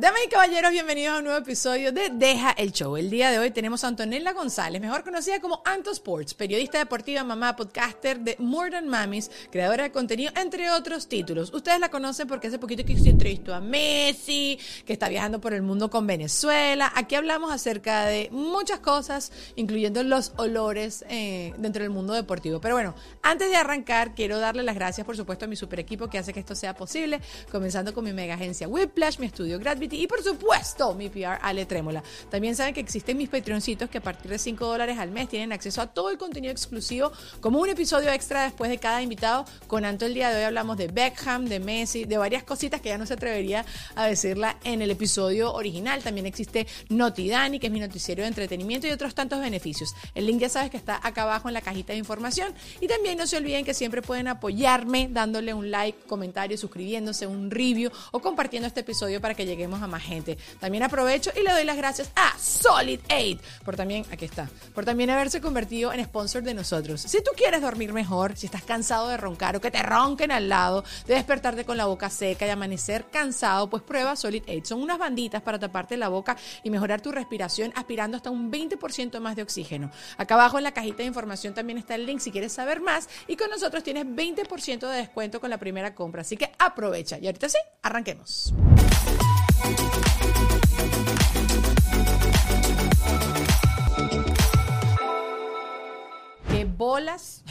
Damas y caballeros, bienvenidos a un nuevo episodio de Deja el Show. El día de hoy tenemos a Antonella González, mejor conocida como Anto Sports, periodista deportiva, mamá, podcaster de More Than Mamis, creadora de contenido, entre otros títulos. Ustedes la conocen porque hace poquito que se entrevistó a Messi, que está viajando por el mundo con Venezuela. Aquí hablamos acerca de muchas cosas, incluyendo los olores eh, dentro del mundo deportivo. Pero bueno, antes de arrancar, quiero darle las gracias, por supuesto, a mi super equipo que hace que esto sea posible, comenzando con mi mega agencia Whiplash, mi estudio Gravity y por supuesto mi PR Ale Trémola. También saben que existen mis Patreoncitos que a partir de 5 dólares al mes tienen acceso a todo el contenido exclusivo como un episodio extra después de cada invitado. Con Anto el día de hoy hablamos de Beckham, de Messi, de varias cositas que ya no se atrevería a decirla en el episodio original. También existe Notidani, que es mi noticiero de entretenimiento y otros tantos beneficios. El link ya sabes que está acá abajo en la cajita de información. Y también no se olviden que siempre pueden apoyarme dándole un like, comentario, suscribiéndose, un review o compartiendo este episodio para que lleguemos a más gente. También aprovecho y le doy las gracias a Solid 8 por también, aquí está, por también haberse convertido en sponsor de nosotros. Si tú quieres dormir mejor, si estás cansado de roncar o que te ronquen al lado, de despertarte con la boca seca y amanecer cansado, pues prueba Solid 8. Son unas banditas para taparte la boca y mejorar tu respiración aspirando hasta un 20% más de oxígeno. Acá abajo en la cajita de información también está el link si quieres saber más y con nosotros tienes 20% de descuento con la primera compra. Así que aprovecha. Y ahorita sí, arranquemos. Qué bolas.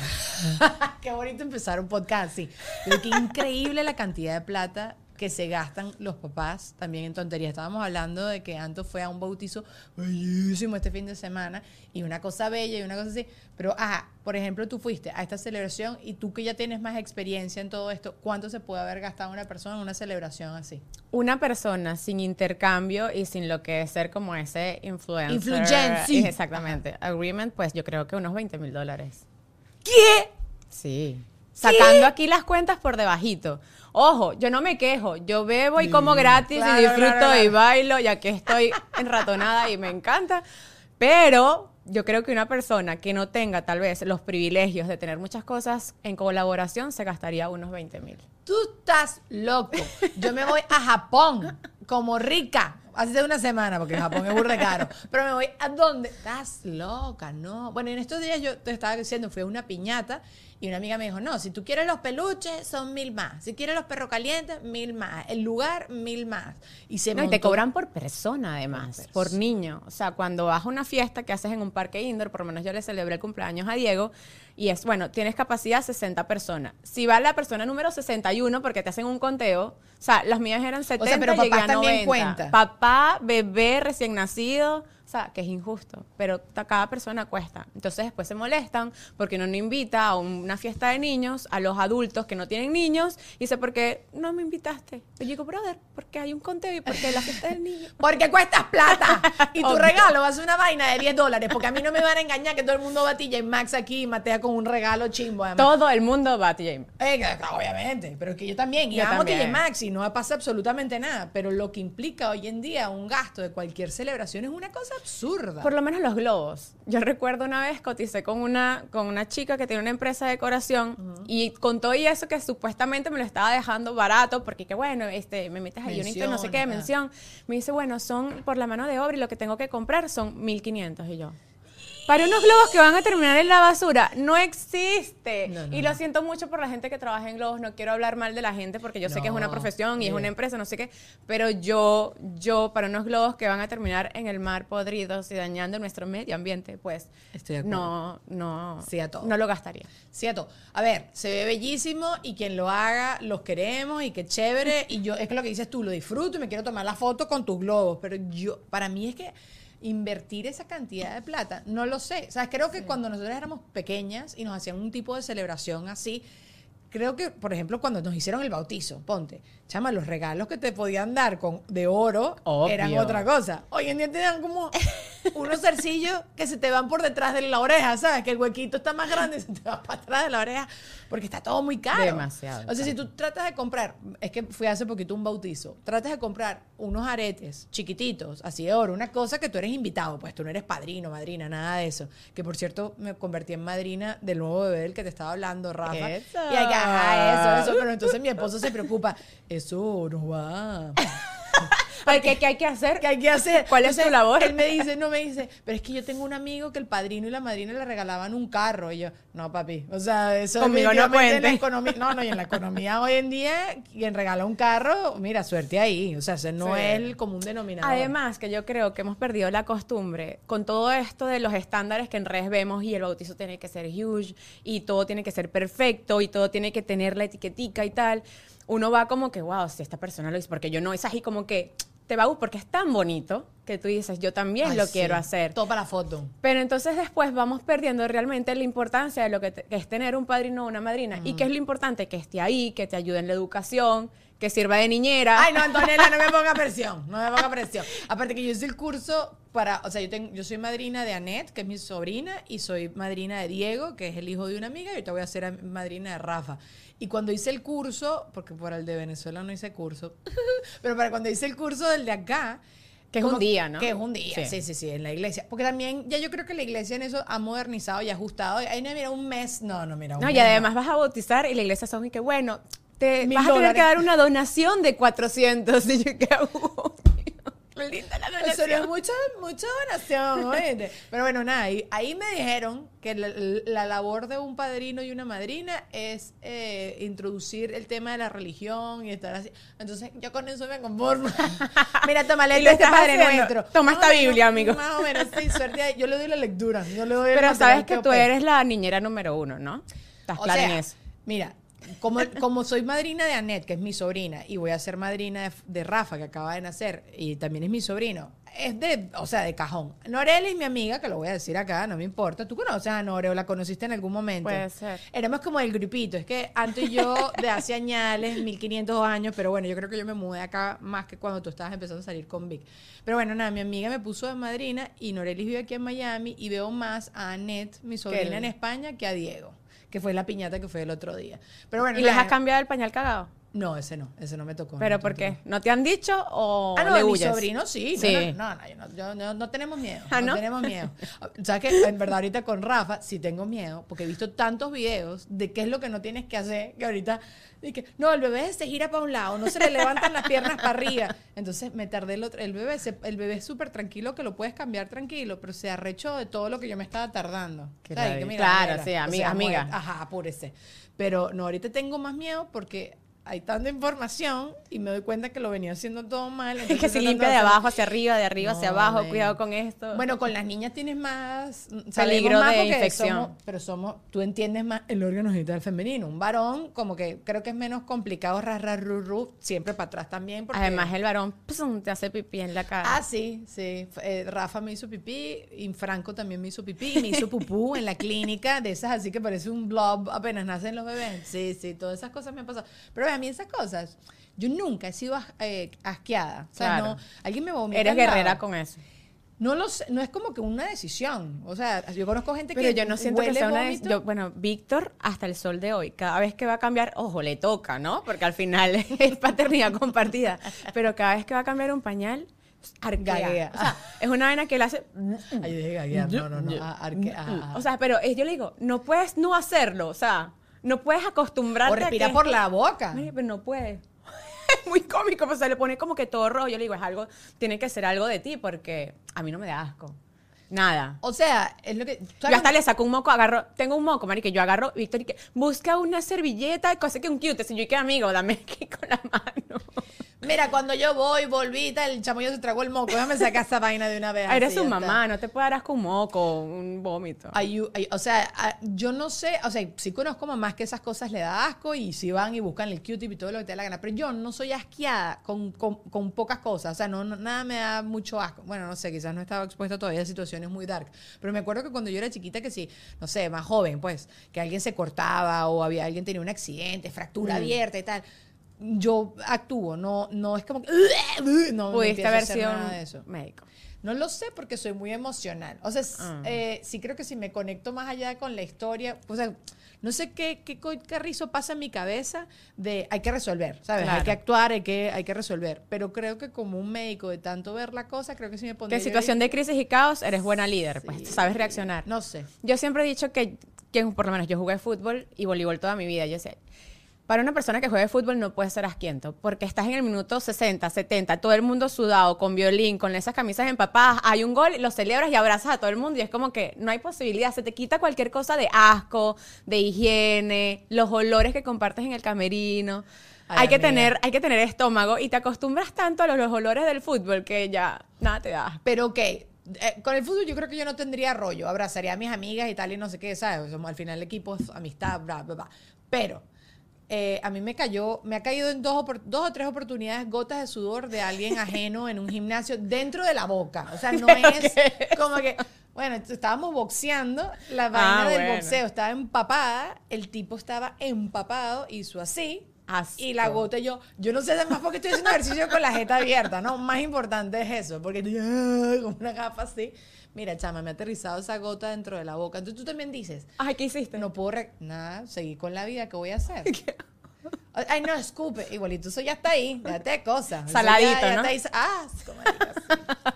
qué bonito empezar un podcast así. Pero qué increíble la cantidad de plata que se gastan los papás también en tonterías. Estábamos hablando de que Anto fue a un bautizo bellísimo este fin de semana y una cosa bella y una cosa así. Pero, ajá, por ejemplo, tú fuiste a esta celebración y tú que ya tienes más experiencia en todo esto, ¿cuánto se puede haber gastado una persona en una celebración así? Una persona sin intercambio y sin lo que es ser como ese influencer. Influencer. Exactamente. Agreement, pues yo creo que unos 20 mil dólares. ¿Qué? Sí. Sacando aquí las cuentas por debajito. Ojo, yo no me quejo. Yo bebo y como gratis Claro, y disfruto claro, claro. y bailo, ya que estoy enratonada y me encanta. Pero yo creo que una persona que no tenga tal vez los privilegios de tener muchas cosas en colaboración se gastaría unos 20 mil. Tú estás loco. Yo me voy a Japón como rica. Hace una semana, porque Japón es burda de caro. Pero me voy a dónde? Estás loca, no. Bueno, en estos días yo te estaba diciendo, fui a una piñata y una amiga me dijo, no, si tú quieres los peluches, son mil más. Si quieres los perros calientes, mil más. El lugar, mil más. Y se No, y te montó- cobran por persona además, Por por, niño. O sea, cuando vas a una fiesta que haces en un parque indoor, por lo menos yo le celebré el cumpleaños a Diego, y es, bueno, tienes capacidad 60 personas. Si va la persona número 61, porque te hacen un conteo, o sea, las mías eran 70, pero llegué papás a también 90. cuenta. Papá, bebé, recién nacido, O sea, que es injusto, pero cada persona cuesta. Entonces después se molestan porque uno no invita a una fiesta de niños a los adultos que no tienen niños y dice, ¿por qué no me invitaste? Yo digo, brother, porque hay un conteo y porque la fiesta del niño. Porque cuestas plata. Y tu regalo va a ser una vaina de 10 dólares. Porque a mí no me van a engañar que todo el mundo va a TJ Maxx aquí y matea con un regalo chimbo. Además. Todo el mundo va a TJ Maxx. Eh, obviamente, pero es que yo también, y Yo amo también. TJ Maxx y no pasa absolutamente nada, pero lo que implica hoy en día un gasto de cualquier celebración es una cosa absurda. Por lo menos los globos. Yo recuerdo una vez coticé con una, con una chica que tiene una empresa de decoración y con todo y eso que supuestamente me lo estaba dejando barato porque que bueno, este, me metes ahí un no sé qué, mención. Me dice, bueno, son por la mano de obra y lo que tengo que comprar son 1500 y yo. Para unos globos que van a terminar en la basura, no existe. No, no, y lo siento mucho por la gente que trabaja en globos. No quiero hablar mal de la gente porque yo sé que es una profesión y es una empresa, no sé qué. Pero yo, yo, para unos globos que van a terminar en el mar podridos y dañando nuestro medio ambiente, pues Estoy de acuerdo. no, no, Sí a todo. no lo gastaría. Cierto. A ver, se ve bellísimo y quien lo haga, los queremos y qué chévere. Y yo, es que lo que dices tú, lo disfruto y me quiero tomar la foto con tus globos. Pero yo, para mí es que invertir esa cantidad de plata, no lo sé. O sea, creo que cuando nosotros éramos pequeñas y nos hacían un tipo de celebración así, creo que, por ejemplo, cuando nos hicieron el bautizo, ponte, chama, los regalos que te podían dar con de oro Obvio. eran otra cosa. Hoy en día te dan como unos zarcillos que se te van por detrás de la oreja, ¿sabes? Que el huequito está más grande y se te va para atrás de la oreja porque está todo muy caro. Demasiado O sea, si tú tratas de comprar, es que fui hace poquito un bautizo, tratas de comprar unos aretes chiquititos, así de oro, una cosa que tú eres invitado, pues tú no eres padrino, madrina, nada de eso. Que por cierto, me convertí en madrina del nuevo bebé del que te estaba hablando, Rafa. Eso. Y hay que, ajá, eso, eso, pero entonces mi esposo se preocupa, eso no va. Ay, ¿qué, qué hay que hacer? ¿Qué hay que hacer? ¿Cuál es tu labor? Él me dice, no me dice, pero es que yo tengo un amigo que el padrino y la madrina le regalaban un carro. Y yo, no, papi. O sea, eso Conmigo no definitivamente en la cuente. economía. No, no, y en la economía hoy en día, quien regala un carro, mira, suerte ahí. O sea, ese no Sí. es el común denominador. Además, que yo creo que hemos perdido la costumbre con todo esto de los estándares que en redes vemos y el bautizo tiene que ser huge y todo tiene que ser perfecto y todo tiene que tener la etiquetica y tal. Uno va como que, wow, si esta persona lo hizo, porque yo no, es así como que te va a gustar porque es tan bonito que tú dices, yo también Ay, lo sí. quiero hacer. Todo para la foto. Pero entonces después vamos perdiendo realmente la importancia de lo que, te- que es tener un padrino o una madrina. ¿Y qué es lo importante? Que esté ahí, que te ayude en la educación, que sirva de niñera. Ay, no, Antonella, no me ponga presión. No me ponga presión. Aparte que yo hice el curso para, o sea, yo, tengo, yo soy madrina de Annette, que es mi sobrina, y soy madrina de Diego, que es el hijo de una amiga, y ahorita voy a ser madrina de Rafa. Y cuando hice el curso, porque por el de Venezuela no hice curso, pero para cuando hice el curso del de acá, Que es un día, ¿no? Que es un día, sí. Sí. sí, sí, en la iglesia. Porque también, ya yo creo que la iglesia en eso ha modernizado y ajustado. Ahí no, mira, un mes, no, no, mira, un No, y además vas a bautizar y la iglesia son y que bueno, te vas a tener dólares. que dar una donación de 400 y yo que hago. Linda la donación. mucha, mucha donación, oíste. Pero bueno, nada, ahí, ahí me dijeron que la, la labor de un padrino y una madrina es eh, introducir el tema de la religión y estar así. Entonces, yo con eso me conformo. Mira, toma, lo este Padre. Nuestro. Toma esta menos, Biblia, amigo. Más o menos, sí, suerte. Yo le doy la lectura. Yo le doy Pero sabes que tú eres la niñera número uno, ¿no? Estás O clara sea, en eso. Mira, como, como soy madrina de Annette, que es mi sobrina, y voy a ser madrina de, de Rafa, que acaba de nacer, y también es mi sobrino, es de, o sea, de cajón. Norel es mi amiga, que lo voy a decir acá, no me importa. ¿Tú conoces a Nore o la conociste en algún momento? Puede ser. Éramos como el grupito. Es que antes y yo, de hace añales, 1500 años, pero bueno, yo creo que yo me mudé acá más que cuando tú estabas empezando a salir con Vic. Pero bueno, nada, mi amiga me puso de madrina y Norelis vive aquí en Miami y veo más a Annette, mi sobrina en España, que a Diego, que fue la piñata que fue el otro día. Pero bueno, ¿Y les has cambiado el pañal cagado? No, ese no, ese no me tocó. ¿Pero no por qué? ¿No te han dicho o Ah, no, le mi sobrino sí. Sí. No, no, no, yo no, yo no- no tenemos miedo. ¿Ah, no? no? tenemos miedo. ¿Sabes que En verdad, ahorita con Rafa sí tengo miedo porque he visto tantos videos de qué es lo que no tienes que hacer que ahorita. Dije, no, el bebé se gira para un lado, no se le levantan las piernas para arriba. Entonces me tardé el otro. El bebé, se- el bebé es súper tranquilo que lo puedes cambiar tranquilo, pero se arrechó de todo lo que yo me estaba tardando. Que Claro, mira, sí, o amiga- sea, amiga. Ajá, apúrese. Pero no, ahorita tengo más miedo porque hay tanta información y me doy cuenta que lo venía haciendo todo mal. Es que se limpia de abajo hacia arriba, de arriba hacia abajo, cuidado con esto. Bueno, con las niñas tienes más sabemos Peligro más de infección. somos- pero somos, tú entiendes más el órgano genital femenino. Un varón, como que creo que es menos complicado, rar, rar, ru, ru, siempre para atrás también. Porque... Además, el varón te hace pipí en la cara. Ah, sí, sí. Eh, Rafa me hizo pipí, y Franco también me hizo pipí, y me hizo pupú en la clínica, de esas así que parece un blob apenas nacen los bebés. Sí, sí, todas esas cosas me han pasado. Pero mí esas cosas, yo nunca he sido as- eh, asqueada. O sea, Claro. no, alguien me vomita Eres guerrera con eso. No lo sé, no es como que una decisión. O sea, yo conozco gente Pero que yo no siento que sea una yo, Bueno, Víctor, hasta el sol de hoy, cada vez que va a cambiar, ojo, le toca, ¿no? Porque al final es paternidad compartida. Pero cada vez que va a cambiar un pañal, arquea. O sea, es una vaina que él hace. Ay, yo dije gaguear, no, no, no. arque- ah, ah. O sea, pero es- yo le digo, no puedes no hacerlo. O sea, no puedes acostumbrarte o a respira que- por la boca. Mire, pero no puede. Es muy cómico, pues se le pone como que todo rojo. Yo le digo, es algo, tiene que ser algo de ti, porque a mí no me da asco. Nada. O sea, es lo que. Yo hasta le saco un moco, agarro, tengo un moco, marica, yo agarro, Víctor, y que busca una servilleta, cosa que un cute, si yo que amigo, dame aquí con la mano. Mira, cuando yo voy, volví, tal, el chamoyo se tragó el moco. Déjame sacar esa vaina de una vez. Eres su mamá, está. no te puede dar asco un moco, un vómito. O sea, a- yo no sé, o sea, sí conozco mamás que esas cosas le da asco y si van y buscan el Q-tip y todo lo que te da la gana, pero yo no soy asqueada con, con- con pocas cosas, o sea, no, no- nada me da mucho asco. Bueno, no sé, quizás no estaba expuesta todavía a situaciones muy dark, pero me acuerdo que cuando yo era chiquita, que sí, no sé, más joven, pues, que alguien se cortaba o había alguien tenía un accidente, fractura Mm. abierta y tal. Yo actúo, no, no es como que no, Pudiste haber sido médico. No lo sé porque soy muy emocional. O sea, Ah. eh, sí creo que si me conecto más allá con la historia, o sea, no sé qué, qué carrizo pasa en mi cabeza de hay que resolver, ¿sabes? Claro. Hay que actuar, hay que, hay que resolver. Pero creo que como un médico de tanto ver la cosa, creo que sí me Que pondría... en situación de crisis y caos eres buena líder, pues sabes reaccionar. No sé. Yo siempre he dicho que, que, por lo menos yo jugué fútbol y voleibol toda mi vida. Yo sé, para una persona que juegue fútbol no puede ser asquiento, porque estás en el minuto 60, 70, todo el mundo sudado, con violín, con esas camisas empapadas, hay un gol, lo celebras y abrazas a todo el mundo y es como que no hay posibilidad, se te quita cualquier cosa de asco, de higiene, los olores que compartes en el camerino. Ay, hay que amiga. tener, hay que tener estómago y te acostumbras tanto a los, los olores del fútbol que ya nada te da. Pero ok, eh, con el fútbol yo creo que yo no tendría rollo. Abrazaría a mis amigas y tal y no sé qué, ¿sabes? Somos al final equipo, es amistad, bla, bla, bla. Pero eh, a mí me cayó, me ha caído en dos, dos o tres oportunidades gotas de sudor de alguien ajeno en un gimnasio dentro de la boca. O sea, no es como que... Bueno, estábamos boxeando, la vaina Ah, del bueno. boxeo estaba empapada, el tipo estaba empapado, hizo así, Asco. y la gota yo, yo no sé además porque estoy haciendo ejercicio con la jeta abierta, ¿no? Más importante es eso, porque con una gafa así. Mira, chama, me ha aterrizado esa gota dentro de la boca. Entonces tú también dices, Ay, ¿qué hiciste? no puedo, nada, seguir con la vida, ¿qué voy a hacer? Ay, no, escupe. Igualito, eso ya está ahí, déjate cosas. Eso Saladito, ya- ya ¿no? está ahí. Asco, marica, sí,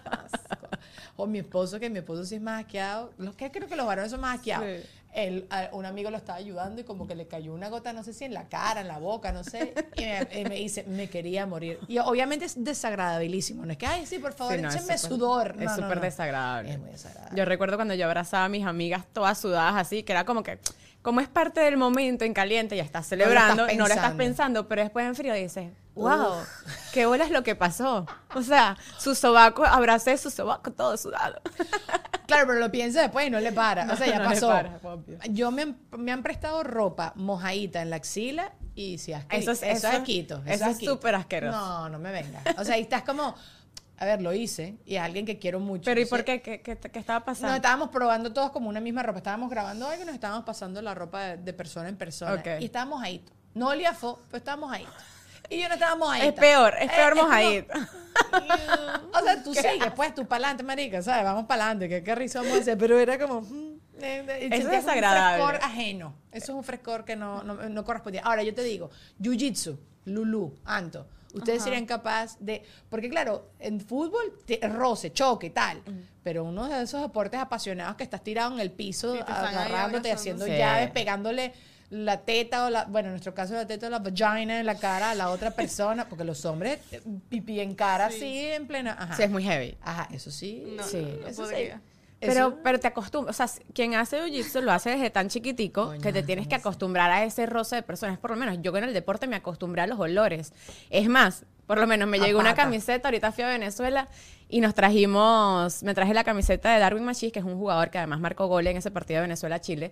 asco. O mi esposo, que mi esposo sí es más asqueado. Los que creo que los varones son más asqueados. Sí. Él, a- un amigo lo estaba ayudando y como que le cayó una gota, no sé si en la cara, en la boca, no sé. Y me, y me dice, me quería morir. Y obviamente es desagradabilísimo. No es que, ay, sí, por favor, Sí, no, es échenme sudor. Es No, no, súper no. desagradable. Es muy desagradable. Yo recuerdo cuando yo abrazaba a mis amigas todas sudadas así, que era como que, como es parte del momento en caliente, ya estás No lo celebrando, estás no lo estás pensando. pero después en frío dices, wow, qué bola es lo que pasó. O sea, su sobaco, abracé su sobaco todo sudado. Claro, pero lo piensa después y no le para. o sea, ya no pasó. para. Yo me, han- me han prestado ropa mojadita en la axila y si asque- Eso es- eso eso- es eso súper asqueroso. No, no me venga. O sea, ahí estás como, a ver, lo hice y es alguien que quiero mucho. Pero ¿y por qué? ¿Qué, qué, qué estaba Nos pasando? estábamos probando todos como una misma ropa. Estábamos grabando algo y nos estábamos pasando la ropa de, de persona en persona. Ok. Y estábamos ahí. No olía fo, pero estábamos ahí. Y yo no estábamos ahí. es peor, es peor como- mojadito. o sea, tú sigues, pues, tú para adelante, marica, ¿sabes? Vamos para adelante, que qué risa vamos a hacer, pero era como... mm, eh, eh, Eso es sentías un desagradable. frescor ajeno. Eso es un frescor que no, no, no correspondía. Ahora, yo te digo, jiu-jitsu, Lulu, Anto, ustedes serían capaces de... Porque claro, en fútbol, te- roce, choque, tal, pero uno de esos deportes apasionados que estás tirado en el piso, Y agarrándote, abrazando. haciendo Sí. llaves, pegándole la teta o la, bueno, en nuestro caso la teta o la vagina en la cara a la otra persona, porque los hombres eh, pipí en cara así en plena, ajá. Sí, es muy heavy. Ajá, eso sí. No, Sí. no eso sí. Pero, pero te acostumbras, o sea, quien hace jiu-jitsu lo hace desde tan chiquitico Coño, que te tienes que acostumbrar a ese roce de personas. Por lo menos yo con el deporte me acostumbré a los olores. Es más, por lo menos me llegó una camiseta, ahorita fui a Venezuela y nos trajimos, me traje la camiseta de Darwin Machis, que es un jugador que además marcó gol en ese partido de Venezuela-Chile,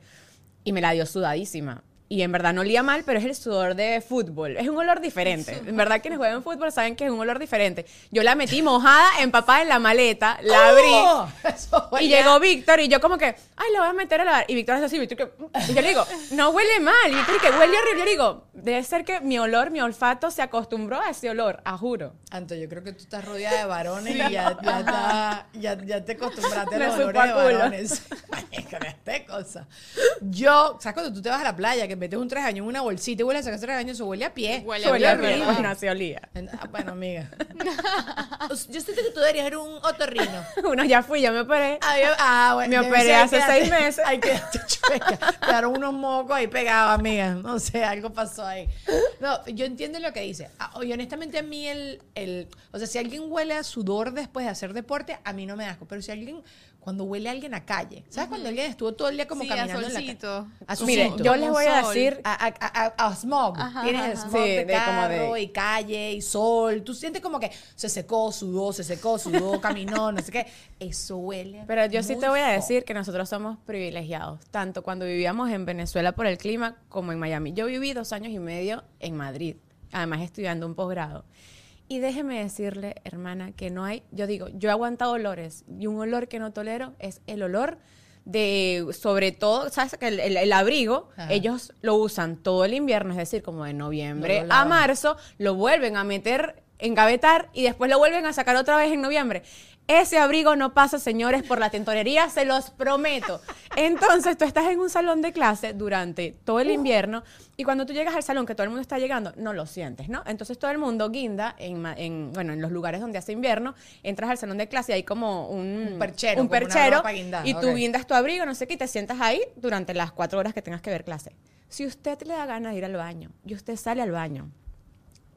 y me la dio sudadísima. Y en verdad no olía mal, pero es el sudor de fútbol. Es un olor diferente. En verdad, quienes juegan fútbol saben que es un olor diferente. Yo la metí mojada, empapada en la maleta, la abrí. ¡Oh! Eso Y llegó Víctor y yo como que, ay, lo voy a meter a lavar. Y Víctor hace así, Víctor que... Y yo le digo, no huele mal. Y Víctor que huele horrible. Yo le digo, debe ser que mi olor, mi olfato se acostumbró a ese olor, a juro. Anto, yo creo que tú estás rodeada de varones y ya, ya, está- ya, ya te acostumbraste a los olores de varones. Marica, este cosa. Yo, ¿sabes cuando tú te vas a la playa que metes un tres años en una bolsita y huele a sacar tres años? Eso huele a pie. Huele Huele a a horrible. mí, ¿verdad? bueno, olía. Ah, Bueno, amiga. Yo siento que tú deberías ser un otorrino. Uno ya fui, ya me operé. Ah, yo- ah, bueno, Me operé hace seis meses. Ay, quédate chueca. Quedaron unos mocos ahí pegados, amiga. No sé, algo pasó ahí. No, yo entiendo lo que dice. Ah, Y honestamente a mí el, el... O sea, si alguien huele a sudor después de hacer deporte, a mí no me da asco. Pero si alguien... Cuando huele a alguien a calle. ¿Sabes? Cuando alguien estuvo todo el día como Sí, a caminando en la solcito. calle. A Mire, solcito. yo les voy a decir, a, a, a- a smog. Ajá, Tienes ajá, smog Sí, de, de como carro de- y calle y sol. Tú sientes como que se secó, sudó, se secó, sudó, caminó, no sé qué. Eso huele. Pero yo sí te voy a decir que nosotros somos privilegiados, tanto cuando vivíamos en Venezuela por el clima como en Miami. Yo viví dos años y medio en Madrid, además estudiando un posgrado. Y déjeme decirle, hermana, que no hay, yo digo, yo he aguantado olores y un olor que no tolero es el olor de, sobre todo, ¿sabes? Que el, el- el abrigo, Ajá. ellos lo usan todo el invierno, es decir, como de noviembre No a marzo, lo vuelven a meter, engavetar y después lo vuelven a sacar otra vez en noviembre. Ese abrigo no pasa, señores, por la tintorería, se los prometo. Entonces, tú estás en un salón de clase durante todo el invierno y cuando tú llegas al salón, que todo el mundo está llegando, no lo sientes, ¿no? Entonces, todo el mundo guinda en, bueno, en los lugares donde hace invierno, entras al salón de clase y hay como un, Un perchero, un perchero guindada, y tú guindas tu abrigo, no sé qué, y te sientas ahí durante las cuatro horas que tengas que ver clase. Si usted le da ganas de ir al baño y usted sale al baño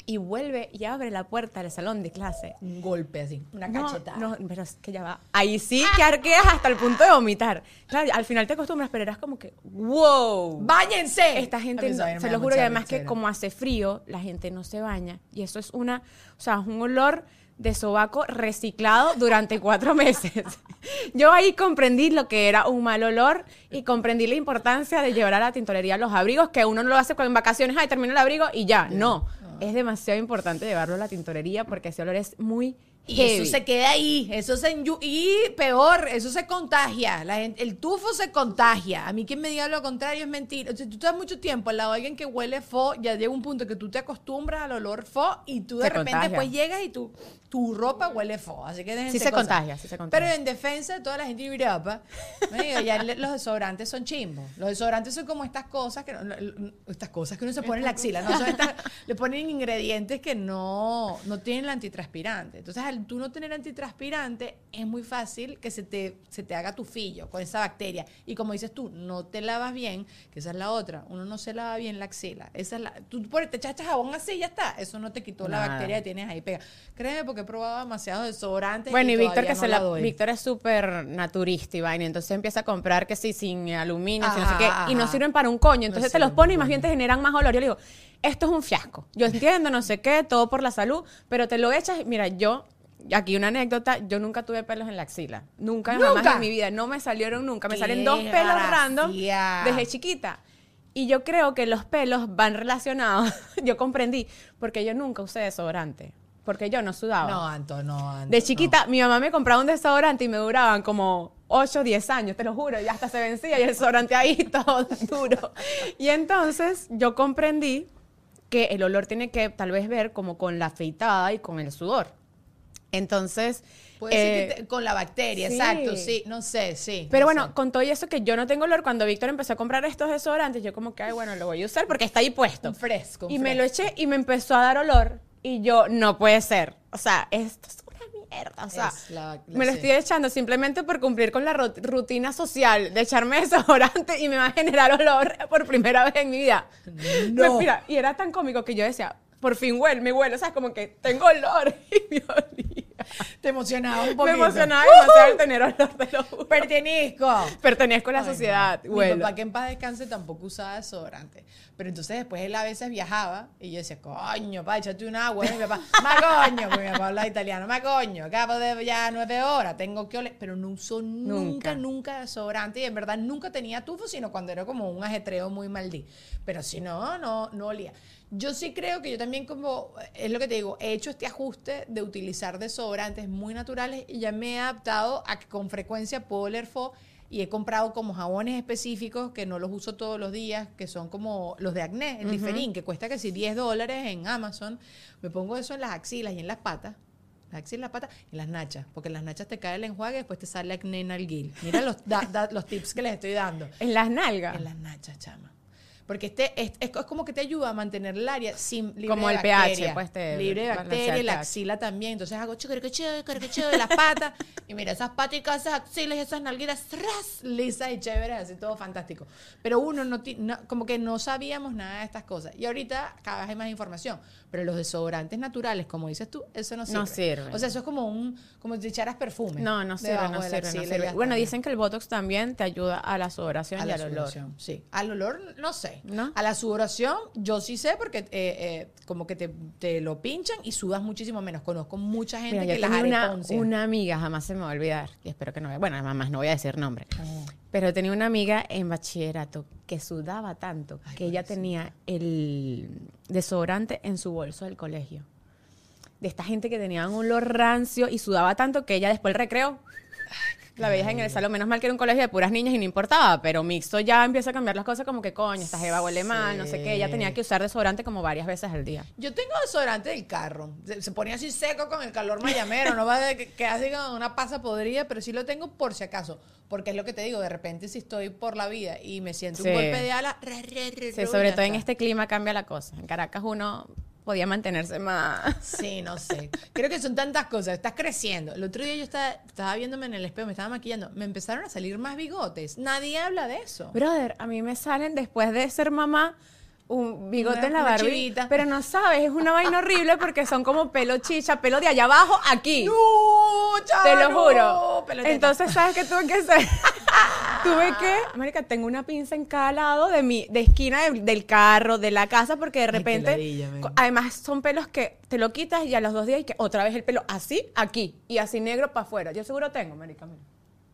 y vuelve y abre la puerta del salón de clase. Un golpe así, una No, cachetada. no, pero es que ya va. Ahí sí que arqueas hasta el punto de vomitar. Claro, al final te acostumbras, pero eras como que, wow. ¡Báñense! Esta gente, no- se lo juro, y además que como hace frío, la gente no se baña. Y eso es una, o sea, es un olor de sobaco reciclado durante cuatro meses. Yo ahí comprendí lo que era un mal olor y comprendí la importancia de llevar a la tintorería los abrigos, que uno no lo hace con en vacaciones, ay, termino el abrigo y ya. No. Es demasiado importante llevarlo a la tintorería porque ese olor es muy Y heavy. eso se queda ahí, eso se y peor, eso se contagia. La gente- el tufo se contagia. A mí quien me diga lo contrario es mentira. O sea, tú estás mucho tiempo al lado de alguien que huele fo, ya llega un punto que tú te acostumbras al olor fo y tú de Se repente contagia. después llegas y tu, tu ropa huele fo. Así que Sí se contagia, sí se contagia. Pero en defensa de toda la gente de Europa, ya los desodorantes son chimbos. Los desodorantes son como estas cosas que no- estas cosas que uno se pone en la axila, ¿no? Son estas- le ponen ingredientes que no, no tienen el antitranspirante. Entonces, al tú no tener antitranspirante, es muy fácil que se te, se te haga tufillo con esa bacteria. Y como dices tú, no te lavas bien, que esa es la otra. Uno no se lava bien la axila. Esa es la, tú por- te echaste jabón así y ya está. Eso no te quitó la bacteria que tienes ahí pega. Créeme porque he probado demasiados desodorantes. Bueno, y, Víctor que no se la, doy. Víctor es súper naturista y vaina, entonces empieza a comprar que sí, sin aluminio, sin no sé Ajá, qué, y no sirven para un coño, entonces te los pone y más bien te generan más olor. Yo le digo, esto es un fiasco. Yo entiendo, no sé qué, todo por la salud, pero te lo echas, y mira, yo, aquí una anécdota, yo nunca tuve pelos en la axila, nunca, ¿Nunca? jamás en mi vida, no me salieron nunca, me ¡Qué salen dos pelos random gracia! desde chiquita. Y yo creo que los pelos van relacionados, yo comprendí, porque yo nunca usé desodorante, porque yo no sudaba. No, Anto, no, Anto. De chiquita, mi mamá me compraba un desodorante y me duraban como 8 o 10 años, te lo juro, y hasta se vencía y el desodorante ahí todo duro. Y entonces yo comprendí que el olor tiene que tal vez ver como con la afeitada y con el sudor. Entonces, Puede ser eh, que te- con la bacteria, sí. exacto, sí, no sé, sí. pero no bueno, sé. con todo eso que yo no tengo olor, cuando Víctor empezó a comprar estos desodorantes, yo como que, ay, bueno, lo voy a usar porque está ahí puesto. Un fresco. un Y me lo eché y me empezó a dar olor. Y yo, no puede ser. O sea, esto es una mierda. O sea, Es la- la- me lo sí. estoy echando simplemente por cumplir con la ru- rutina social de echarme desodorante y me va a generar olor por primera vez en mi vida. No. Mira, y era tan cómico que yo decía, por fin huele, me huele. O sea, como que tengo olor y me olía. Te emocionaba un Me poquito. emocionaba demasiado el tener olor de lo juro. Pertenezco. Pertenezco a la Ay, no. sociedad. Mi Huelo. papá que en paz descanse tampoco usaba desodorante. Pero entonces después él a veces viajaba y yo decía, coño, pa, échate un agua. Y mi papá, ma coño, porque mi papá habla italiano, ma coño, acabo de ya nueve horas, tengo que oler. Pero no usó nunca, Nunca. nunca desodorante y en verdad nunca tenía tufo, sino cuando era como un ajetreo muy maldito. Pero si no, no, no olía. Yo sí creo que yo también como, es lo que te digo, he hecho este ajuste de utilizar desodorantes muy naturales y ya me he adaptado a que con frecuencia puedo oler fo y he comprado como jabones específicos que no los uso todos los días, que son como los de acné, el diferín, que cuesta que si 10 dólares en Amazon. Me pongo eso en las axilas y en las patas. Las axilas, las patas y las nachas, porque en las nachas te cae el enjuague y después te sale acné en el guil. Mira los, da- da- los tips que les estoy dando. En las nalgas. En las nachas, chama. Porque este es, es- es como que te ayuda a mantener el área sin libre Como de el pH, pues, te libre de balancea bacteria, el la axila también. Entonces hago chicarquecheo, chicarquecheo de las patas. y mira, esas paticas, esas axilas, esas nalguitas, ¡tras! lisas y chéveres, así todo fantástico. Pero uno no, no- como que no sabíamos nada de estas cosas. Y ahorita cada vez hay más información. Pero los desodorantes naturales, como dices tú, eso no sirve. No sirve. O sea, eso es como un, como si echaras perfume. No, no sirve, no sirve, no axila sirve. Bueno, dicen que el Botox también te ayuda a la sudoración A y la al olor. sí. Al olor, no sé. ¿No? A la sudoración, yo sí sé porque eh, eh, como que te, te lo pinchan y sudas muchísimo menos. Conozco mucha gente Mira, que las tenía una, una amiga, jamás se me va a olvidar, y espero que no bueno, además no voy a decir nombre, Ah. pero tenía una amiga en bachillerato que sudaba tanto Ay, que ella tenía el desodorante en su bolso del colegio. De esta gente que tenía un olor rancio y sudaba tanto que ella después del recreo la veías en el salón. Menos mal que era un colegio de puras niñas y no importaba, pero mixto ya empieza a cambiar las cosas como que coño, esta jeva huele mal, no sé qué. Ella tenía que usar desodorante como varias veces al día. Yo tengo desodorante del carro. Se, se ponía así seco con el calor mayamero. no va a que quedar así con una pasa podrida, pero sí lo tengo por si acaso. Porque es lo que te digo, de repente si estoy por la vida y me siento un golpe de ala, Sí, sobre todo en este clima cambia la cosa. En Caracas uno podía mantenerse más. Sí, no sé. Creo que son tantas cosas. Estás creciendo. El otro día yo estaba, estaba viéndome en el espejo, me estaba maquillando. Me empezaron a salir más bigotes. Nadie habla de eso. Brother, a mí me salen después de ser mamá un bigote Una- en la barbilla. Pero no sabes, es una vaina horrible porque son como pelo chicha, pelo de allá abajo, aquí. ¡No, Te lo juro. Entonces, ¿sabes qué tuve que hacer? tuve que, Marica, tengo una pinza en cada lado de mi, de esquina de- del carro, de la casa, porque de repente, ladilla, co- además son pelos que te lo quitas y a los dos días y que otra vez el pelo así, aquí, y así negro para afuera. Yo seguro tengo, Marica. mira.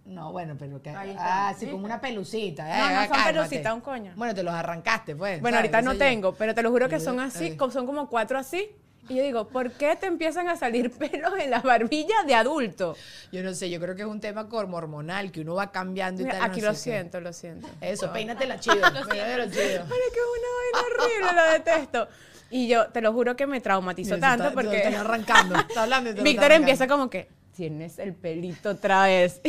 No, bueno, pero que. Ahí está, Ah, sí, ¿viste? como una pelucita. No, eh, no son cálmate. pelucitas, un coño. Bueno, te los arrancaste, pues. Bueno, ¿sabes? ahorita Qué no tengo, pero te lo juro que son así, eh. son como cuatro así. Y yo digo, ¿por qué te empiezan a salir pelos en las barbillas de adulto? Yo no sé, yo creo que es un tema como hormonal, que uno va cambiando y Mira, tal. no aquí sé lo qué. siento, lo siento. Eso, peínate la chido. la. Ay, que es una vaina horrible, lo detesto. Y yo te lo juro que me traumatizó Mira, tanto está- te porque están arrancando. Está hablando te Víctor está empieza arrancando. como que tienes el pelito otra vez.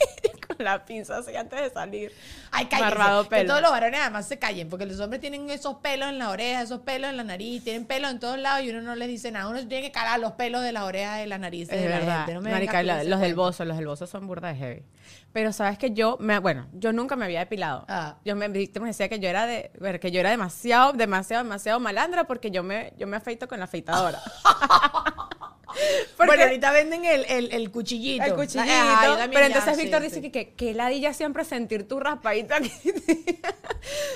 Con la pinza así antes de salir. Ay, cállense. Que todos los varones además se callen, porque los hombres tienen esos pelos en la oreja, esos pelos en la nariz, tienen pelos en todos lados y uno no les dice nada. Uno tiene que calar los pelos de las orejas y las narices Es de la verdad. gente. No me Marica, la- los del bozo, los del bozo son burda de heavy. Pero sabes que yo, me, bueno, yo nunca me había depilado. Ah. Yo me, me decía que yo era de, que yo era demasiado, demasiado, demasiado malandra porque yo me, yo me afeito con la afeitadora. Porque- Bueno, ahorita venden el, el, el cuchillito. el cuchillito. Ah, pero entonces Víctor sí. dice que, que, que ladilla siempre sentir tu raspadita aquí.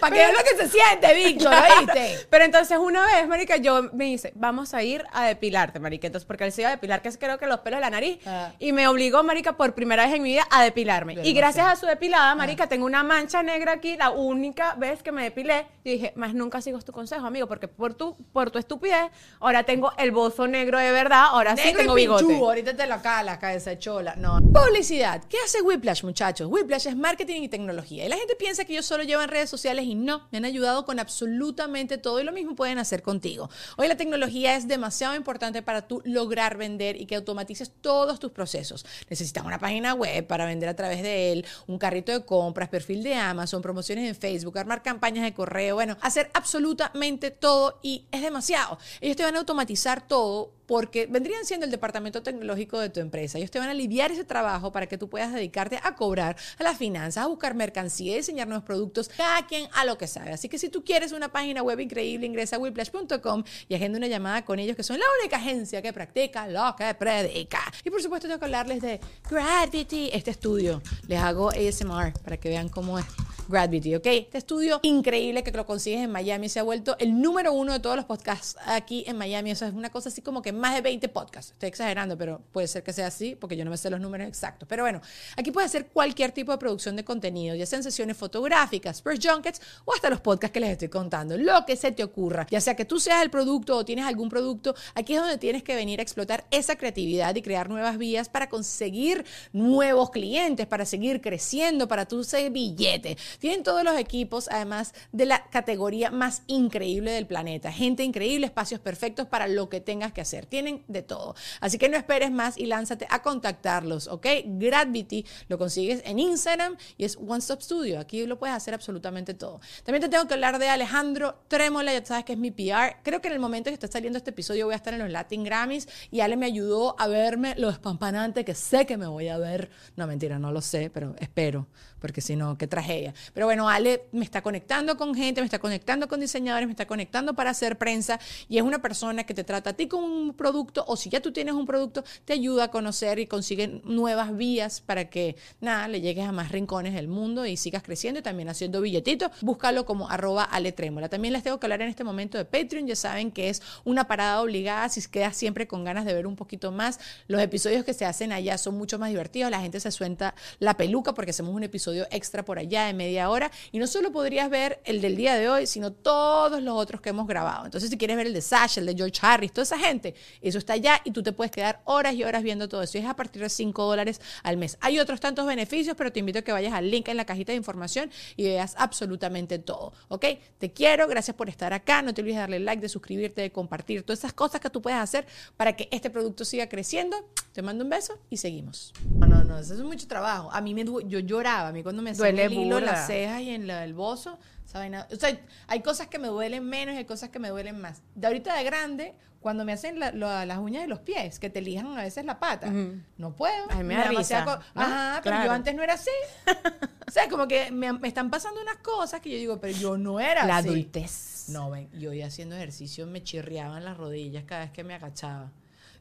Para que veas lo que se siente, Víctor, ¿oíste? Pero entonces una vez, marica, yo me dice, vamos a ir a depilarte, marica. Entonces, porque él se iba a depilar, que es creo que los pelos de la nariz. Ah. Y me obligó, marica, por primera vez en mi vida a depilarme. Y no gracias sé. a su depilada, marica, tengo una mancha negra aquí. La única vez que me depilé, yo dije, más nunca sigo tu consejo, amigo, porque por tu, por tu estupidez, ahora tengo el bozo negro de verdad, ahora sí tengo bigote. pinchú, ahorita te la calas, cabeza chola. No. Publicidad. ¿Qué hace Whiplash, muchachos? Whiplash es marketing y tecnología. Y la gente piensa que ellos solo llevan redes sociales y no. Me han ayudado con absolutamente todo y lo mismo pueden hacer contigo. Hoy la tecnología es demasiado importante para tú lograr vender y que automatices todos tus procesos. Necesitas una página web para vender a través de él, un carrito de compras, perfil de Amazon, promociones en Facebook, armar campañas de correo, bueno, hacer absolutamente todo y es demasiado. Ellos te van a automatizar todo porque vendría vendrían siendo el departamento tecnológico de tu empresa. Ellos te van a aliviar ese trabajo para que tú puedas dedicarte a cobrar, a las finanzas, a buscar mercancía, a diseñar nuevos productos, cada quien a lo que sabe. Así que si tú quieres una página web increíble, ingresa a whiplash.com y agenda una llamada con ellos, que son la única agencia que practica lo que predica. Y por supuesto tengo que hablarles de Gravity, este estudio. Les hago ASMR para que vean cómo es. Gravity, ¿ok? Este estudio increíble que lo consigues en Miami se ha vuelto el número uno de todos los podcasts aquí en Miami. Eso es una cosa así como que más de 20 podcasts. Estoy exagerando, pero puede ser que sea así porque yo no me sé los números exactos. Pero bueno, aquí puedes hacer cualquier tipo de producción de contenido, ya sean sesiones fotográficas, press junkets o hasta los podcasts que les estoy contando. Lo que se te ocurra, ya sea que tú seas el producto o tienes algún producto, aquí es donde tienes que venir a explotar esa creatividad y crear nuevas vías para conseguir nuevos clientes, para seguir creciendo, para tu ser billete. Tienen todos los equipos, además de la categoría más increíble del planeta. Gente increíble, espacios perfectos para lo que tengas que hacer. Tienen de todo. Así que no esperes más y lánzate a contactarlos, ¿ok? Gravity lo consigues en Instagram y es One Stop Studio. Aquí lo puedes hacer absolutamente todo. También te tengo que hablar de Alejandro Trémola, ya sabes que es mi PR. Creo que en el momento que está saliendo este episodio voy a estar en los Latin Grammys y Ale me ayudó a verme lo espampanante que sé que me voy a ver. No, mentira, no lo sé, pero espero porque si no, qué tragedia. Pero bueno, Ale me está conectando con gente, me está conectando con diseñadores, me está conectando para hacer prensa y es una persona que te trata a ti con un producto o si ya tú tienes un producto, te ayuda a conocer y consigue nuevas vías para que, nada, le llegues a más rincones del mundo y sigas creciendo y también haciendo billetitos. Búscalo como arroba Ale Trémola. También les tengo que hablar en este momento de Patreon, ya saben que es una parada obligada si quedas siempre con ganas de ver un poquito más. Los episodios que se hacen allá son mucho más divertidos, la gente se suelta la peluca porque hacemos un episodio extra por allá de media hora y no solo podrías ver el del día de hoy, sino todos los otros que hemos grabado. Entonces, si quieres ver el de Sasha, el de George Harris, toda esa gente, eso está allá y tú te puedes quedar horas y horas viendo todo eso. Y es a partir de 5 dólares al mes. Hay otros tantos beneficios, pero te invito a que vayas al link en la cajita de información y veas absolutamente todo. ¿Ok? Te quiero, gracias por estar acá. No te olvides de darle like, de suscribirte, de compartir, todas esas cosas que tú puedes hacer para que este producto siga creciendo. Te mando un beso y seguimos. No, no, no, eso es mucho trabajo. A mí me yo lloraba, a mí cuando me Duele el hilo, burda. las cejas y en la- el bozo, vaina- O sea, hay cosas que me duelen menos y hay cosas que me duelen más. De ahorita de grande, cuando me hacen la- las uñas de los pies, que te lijan a veces la pata, Ujú. no puedo. Ay, me da risa, ¿no? Ajá, pero yo Claro. antes no era así. o sea, como que me, me están pasando unas cosas que yo digo, pero yo no era La así. adultez. No, ven, yo iba haciendo ejercicio, me chirriaban las rodillas cada vez que me agachaba.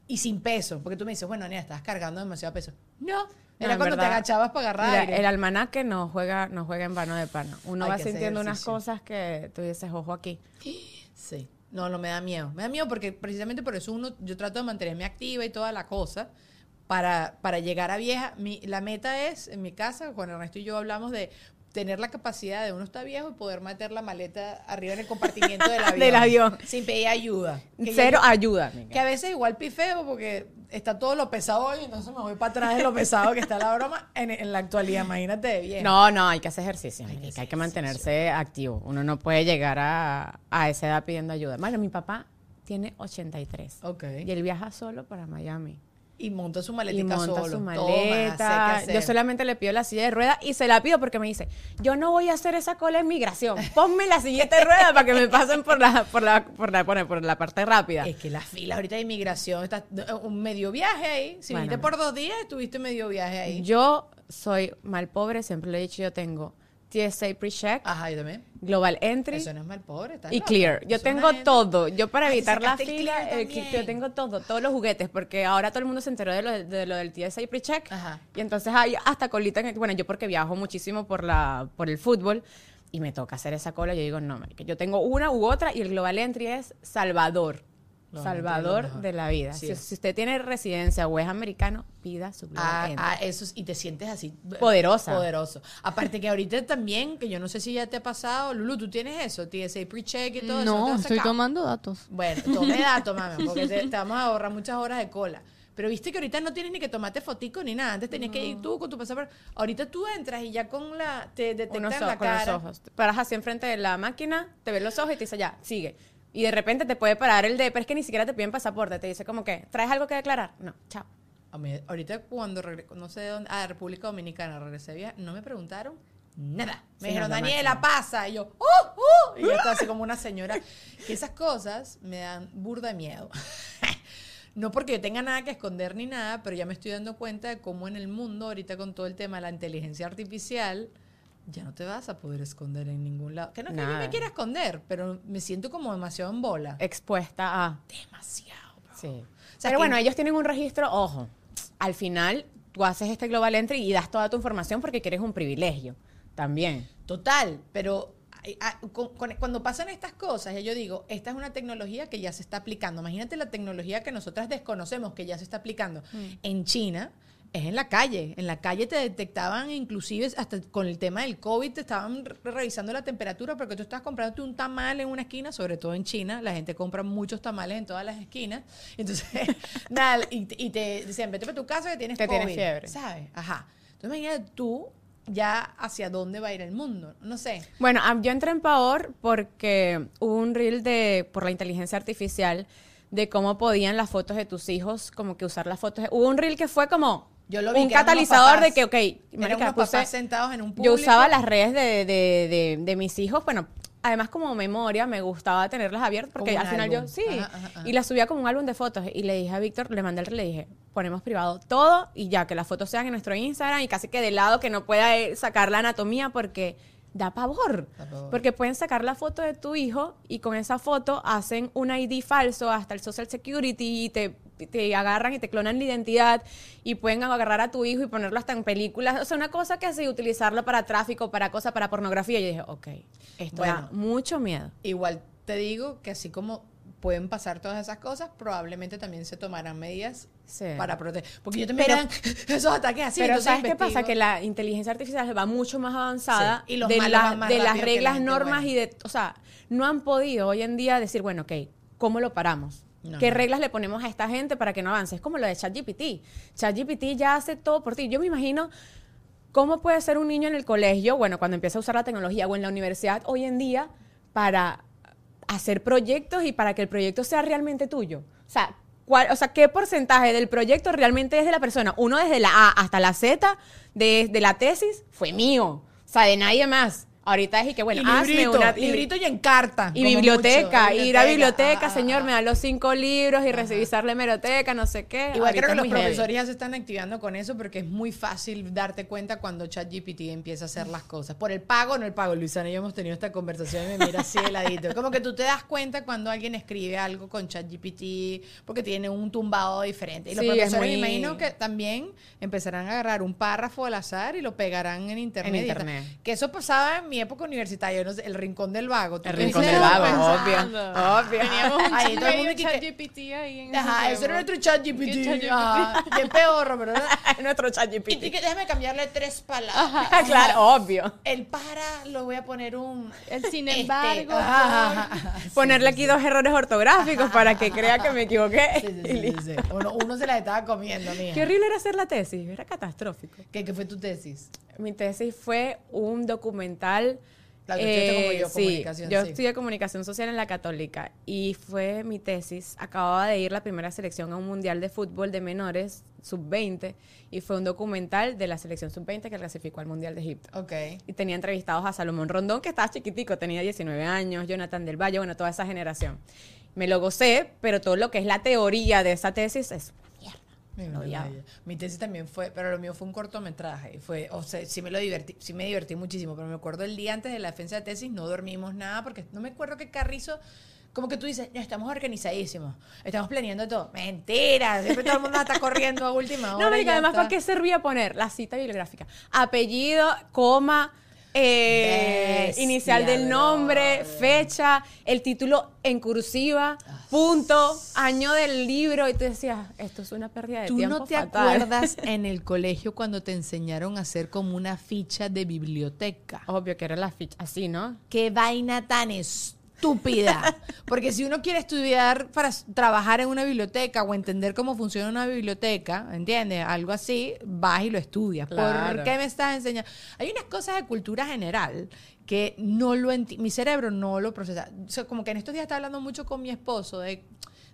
Y sin peso, porque tú me dices, bueno, Ania, estás cargando demasiado peso. No, era cuando te agachabas para agarrar Mira, aire. el almanaque no juega, no juega en vano de pana. Uno Hay va sintiendo unas cosas que tú dices, ojo aquí. Sí. No, no me da miedo. Me da miedo porque precisamente por eso uno, yo trato de mantenerme activa y toda la cosa para, para llegar a vieja. Mi, la meta es, en mi casa, Juan Ernesto y yo hablamos de tener la capacidad de uno está viejo y poder meter la maleta arriba en el compartimiento del avión. Del avión. Sin pedir ayuda. Que Cero yo- ayuda. que a veces igual pifeo porque está todo lo pesado hoy, entonces me voy para atrás de lo pesado que está la broma en, en la actualidad. Imagínate vieja. No, no, hay que hacer ejercicio. Hay que Hay, que, hacer hay que mantenerse activo. Uno no puede llegar a, a esa edad pidiendo ayuda. Bueno, mi papá tiene 83. Ok. Y él viaja solo para Miami. Y monta su Y maletica monta solo. su Toma, maleta. sé qué hacer. Yo solamente le pido la silla de rueda y se la pido porque me dice, yo no voy a hacer esa cola en migración. Ponme la silleta de rueda para que me pasen por la, por la, por la, por la, por la parte rápida. Es que las filas ahorita de inmigración, está un medio viaje ahí. Si Bueno. viniste por dos días, estuviste medio viaje ahí. Yo soy mal pobre, siempre le he dicho, yo tengo TSA pre-check, Ajá, yo también. Global Entry Eso no es mal pobre. estás y. Clear. Yo Eso tengo todo. Yo para evitar la fila, el. Clear, yo tengo todo, todos los juguetes, porque ahora todo el mundo se enteró de lo, de lo del TSA pre-check. Y entonces hay hasta colita, en el- bueno, yo porque viajo muchísimo por, la, por el fútbol y me toca hacer esa cola, yo digo, no, marica, yo tengo una u otra y el Global Entry es Salvador. Salvador de la vida. Sí si, usted tiene residencia o es americano, pida su Ah, ah, eso es- y te sientes así. Poderosa. Poderoso. Aparte que ahorita también, que yo no sé si ya te ha pasado, Lulu, tú tienes eso, TSA pre-check y todo eso. No, ¿te has estoy sacado? tomando datos. Bueno, tome datos, mami, porque te, te vamos a ahorrar muchas horas de cola. Pero viste que ahorita no tienes ni que tomarte fotico ni nada. Antes tenías que ir tú con tu pasaporte. Ahorita tú entras y ya con la. Te detectan Unos la ojos, con los cara. ojos. Te paras así enfrente de la máquina, te ves los ojos y te dice, ya, sigue. Y de repente te puede parar el de, pero es que ni siquiera te piden pasaporte. Te dice como que, ¿traes algo que declarar? No, chao. A mí, ahorita cuando regre- no sé de dónde, ah, República Dominicana regresé vía, no me preguntaron nada. Me Sí, dijeron, Daniela, pasa. Y yo, ¡uh, uh! Y yo estaba así como una señora. Que esas cosas me dan burda miedo. no porque yo tenga nada que esconder ni nada, pero ya me estoy dando cuenta de cómo en el mundo, ahorita con todo el tema de la inteligencia artificial, ya no te vas a poder esconder en ningún lado. Que no es que yo me quiera esconder, pero me siento como demasiado en bola. Expuesta a. Demasiado, bro. Sí. O sea, Pero que- bueno, ellos tienen un registro, ojo, al final tú haces este Global Entry y das toda tu información porque quieres un privilegio también. Total, pero ah, cu- cu- cuando pasan estas cosas, yo digo, esta es una tecnología que ya se está aplicando. Imagínate la tecnología que nosotras desconocemos que ya se está aplicando. En China es en la calle. En la calle te detectaban inclusive hasta con el tema del COVID, te estaban re- revisando la temperatura porque tú estás comprándote un tamal en una esquina, sobre todo en China, la gente compra muchos tamales en todas las esquinas. Entonces, nada, y, te- y te dicen, vete para tu casa que tienes Que COVID. tienes fiebre. ¿Sabes? Ajá. Entonces imagínate tú ya hacia dónde va a ir el mundo. No sé. Bueno, am- yo entré en Pavor porque hubo un reel de, por la inteligencia artificial de cómo podían las fotos de tus hijos, como que usar las fotos. de- hubo un reel que fue como Yo lo vi, un catalizador papás- de que, ok, marica, unos puse- papás sentados en un yo público. usaba las redes de, de- de- de mis hijos, bueno, además como memoria me gustaba tenerlas abiertas porque al final álbum. yo, sí, Ajá, ajá, ajá. y las subía como un álbum de fotos y le dije a Víctor, le mandé el le dije, ponemos privado todo y ya, que las fotos sean en nuestro Instagram y casi que de lado que no pueda eh, sacar la anatomía porque da pavor. Da pavor. Porque pueden sacar la foto de tu hijo y con esa foto hacen un ID falso hasta el Social Security y te, te agarran y te clonan la identidad y pueden agarrar a tu hijo y ponerlo hasta en películas. O sea, una cosa que así, utilizarlo para tráfico, para cosas, para pornografía. Y yo dije, ok, esto da Bueno. mucho miedo. Igual te digo que así como pueden pasar todas esas cosas, probablemente también se tomarán medidas Sí. para proteger. Porque yo también Pero- eran esos ataques así. Pero ¿sabes qué pasa? Que la inteligencia artificial va mucho más avanzada Sí, y los de, malos la- van más de las la reglas, normas y de... O sea, no han podido hoy en día decir, bueno, ok, ¿cómo lo paramos? No, ¿Qué reglas le ponemos a esta gente para que no avance? Es como lo de ChatGPT. ChatGPT ya hace todo por ti. Yo me imagino cómo puede ser un niño en el colegio, bueno, cuando empieza a usar la tecnología o en la universidad hoy en día para hacer proyectos y para que el proyecto sea realmente tuyo. O sea, ¿cuál, o sea, ¿qué porcentaje del proyecto realmente es de la persona? Uno desde la A hasta la Z de, de la tesis fue mío. O sea, de nadie más. Ahorita es y que, bueno, y hazme librito, una... librito y en carta. Y biblioteca, mucho, ir a biblioteca, señor, me da los cinco libros y revisar la hemeroteca, no sé qué. Igual Ahorita creo que los heavy. profesores ya se están activando con eso porque es muy fácil darte cuenta cuando ChatGPT empieza a hacer las cosas. Por el pago o no el pago. Luisana y yo hemos tenido esta conversación y me mira así de ladito. Como que tú te das cuenta cuando alguien escribe algo con ChatGPT porque tiene un tumbado diferente. Y los Sí, profesores me imagino que también empezarán a agarrar un párrafo al azar y lo pegarán en internet. En internet. Que eso pasaba en mi época universitaria. No sé, el rincón del vago. ¿Tú El rincón del vago, Pensando. obvio. Obvio. Teníamos un Ahí todo el mundo medio que- ChatGPT ahí en Ajá, ese eso era nuestro Y es peor, pero Nuestro Y ChatGPT. tú que déjame cambiarle tres palabras. claro, obvio. El para lo voy a poner un. El sin este, embargo. ajá, ajá, ajá. Sí, Ponerle sí, aquí dos errores ortográficos para que crea que me equivoqué. sí, sí, Y sí, sí, listo. sí. Uno, uno se la estaba comiendo, mía. Qué horrible era hacer la tesis, era catastrófico. ¿Qué, qué fue tu tesis? Mi tesis fue un documental. Tú estudiaste como yo, sí, comunicación, yo sí. estudié comunicación social en la Católica y fue mi tesis. Acababa de ir la primera selección a un mundial de fútbol de menores sub-20 y fue un documental de la selección sub-20 que clasificó al mundial de Egipto. Ok. Y tenía entrevistados a Salomón Rondón, que estaba chiquitico, tenía 19 años, Jonathan del Valle, bueno, toda esa generación. Me lo gocé, pero todo lo que es la teoría de esa tesis es Mi, Lo odiaba. mi tesis también fue, pero lo mío fue un cortometraje. y Fue, o sea, sí me lo divertí, sí me divertí muchísimo, pero me acuerdo el día antes de la defensa de tesis no dormimos nada porque no me acuerdo que Carrizo, como que tú dices, no, estamos organizadísimos, estamos planeando todo. Mentira, siempre todo el mundo está corriendo a última hora. No, y además, está. ¿para qué servía poner la cita bibliográfica? Apellido, coma, eh, inicial del nombre, fecha, el título en cursiva, punto, año del libro. Y tú decías, esto es una pérdida de ¿Tú tiempo no te fatal. acuerdas en el colegio cuando te enseñaron a hacer como una ficha de biblioteca? Obvio que era la ficha, así, ¿no? qué vaina tan estúpida. Porque si uno quiere estudiar para trabajar en una biblioteca o entender cómo funciona una biblioteca, ¿entiendes? Algo así, vas y lo estudias. ¿Por qué me estás enseñando? Hay unas cosas de cultura general que no lo mi cerebro no lo procesa. O sea, como que en estos días estaba hablando mucho con mi esposo de